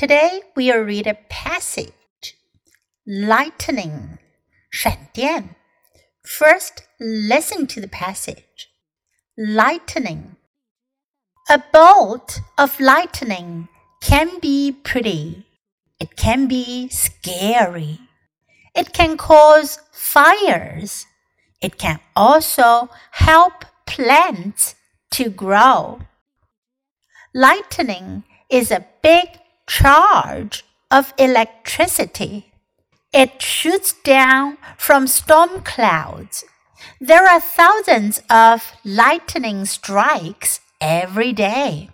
Today we'll read a passage. Lightning, 闪电. First, listen to the passage. Lightning. A bolt of lightning can be pretty. It can be scary. It can cause fires. It can also help plants to grow. Lightning is a big charge of electricity. It shoots down from storm clouds. There are thousands of lightning strikes every day.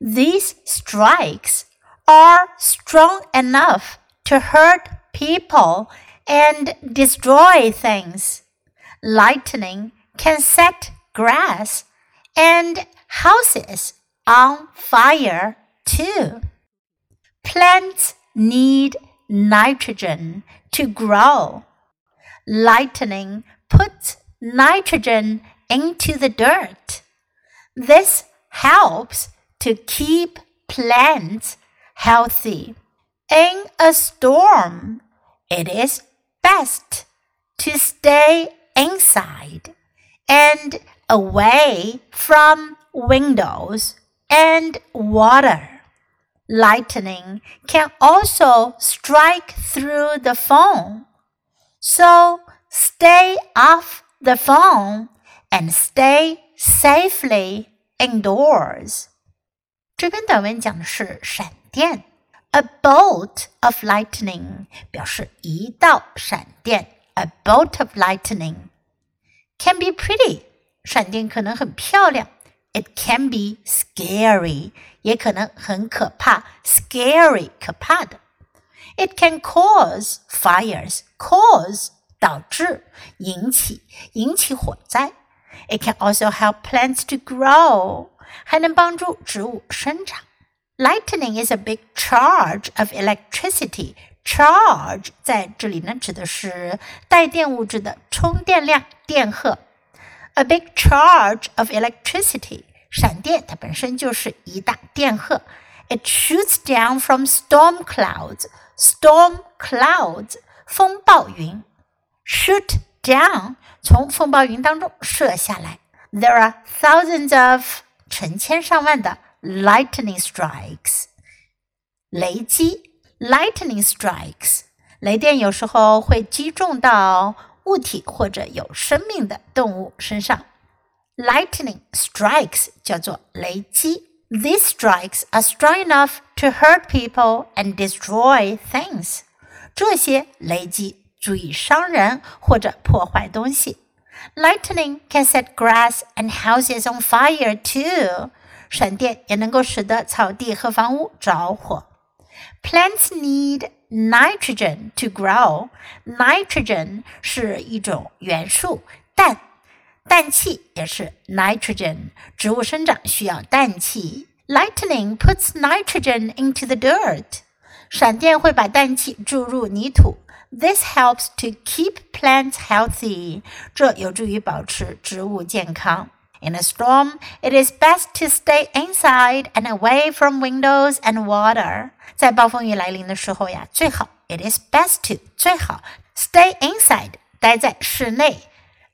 These strikes are strong enough to hurt people and destroy things. Lightning can set grass and houses on fire too. Plants need nitrogen to grow. Lightning puts nitrogen into the dirt. This helps to keep plants healthy. In a storm, it is best to stay inside and away from windows and water Lightning can also strike through the phone. So stay off the phone and stay safely indoors. 这篇短文讲的是闪电，a bolt of lightning 表示一道闪电，a bolt of lightning can be pretty，闪电可能很漂亮 ，it can be scary。也可能很可怕，scary 可怕的。It can cause fires, cause 导致引起引起火灾。It can also help plants to grow，还能帮助植物生长。Lightning is a big charge of electricity. Charge 在这里呢指的是带电物质的充电量、电荷。 A big charge of electricity 闪电它本身就是一大电荷。It shoots down from storm clouds. Storm clouds，风暴云。Shoot down，从风暴云当中射下来。There are thousands of，成千上万的 lightning strikes，雷击。Lightning strikes，雷电有时候会击中到 物体或者有生命的动物身上。lightning strikes 叫做雷击。These strikes are strong enough to hurt people and destroy things. 这些雷击足以伤人或者破坏东西。Lightning can set grass and houses on fire too. 闪电也能够使得草地和房屋着火。Plants need nitrogen to grow. Nitrogen 是一种元素，氮。氮气也是 nitrogen，植物生长需要氮气。Lightning puts nitrogen into the dirt，闪电会把氮气注入泥土。This helps to keep plants healthy，这有助于保持植物健康。 In a storm, it is best to stay inside and away from windows and water. 在暴风雨来临的时候呀，最好 it is best to 最好 stay inside 待在室内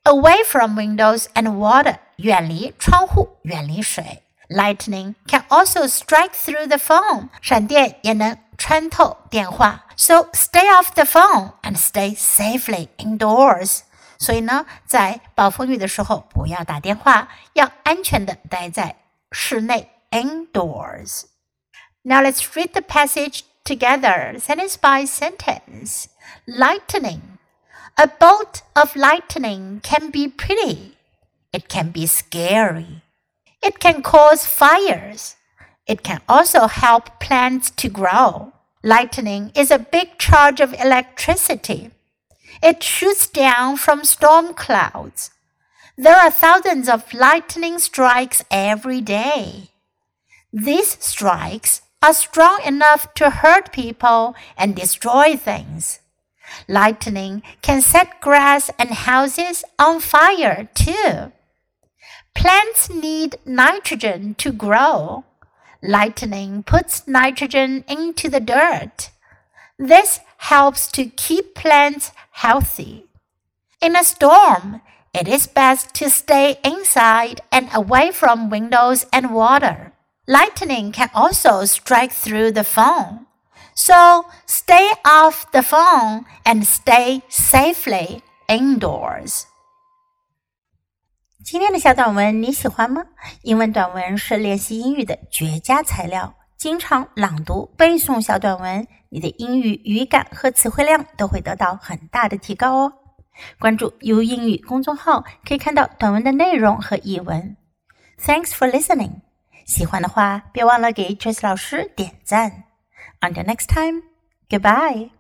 away from windows and water，远离窗户，远离水。Lightning can also strike through the phone，闪电也能穿透电话。So stay off the phone and stay safely indoors。 所以呢，在暴风雨的时候不要打电话，要安全的待在室内 indoors。Now let's read the passage together, sentence by sentence. Lightning. A bolt of lightning can be pretty. It can be scary. It can cause fires. It can also help plants to grow. Lightning is a big charge of electricity. it shoots down from storm clouds. There are thousands of lightning strikes every day. These strikes are strong enough to hurt people and destroy things. Lightning can set grass and houses on fire too. Plants need nitrogen to grow. lightning puts nitrogen into the dirt. This helps to keep plants healthy. In a storm, it is best to stay inside and away from windows and water. Lightning can also strike through the phone. So stay off the phone and stay safely indoors. 今天的小短文你喜欢吗？英文短文是练习英语的绝佳材料。 经常朗读、背诵小短文，你的英语语感和词汇量都会得到很大的提高哦。关注 U 英语公众号，可以看到短文的内容和译文。Thanks for listening。喜欢的话，别忘了给 Trace 老师点赞。Until next time, goodbye.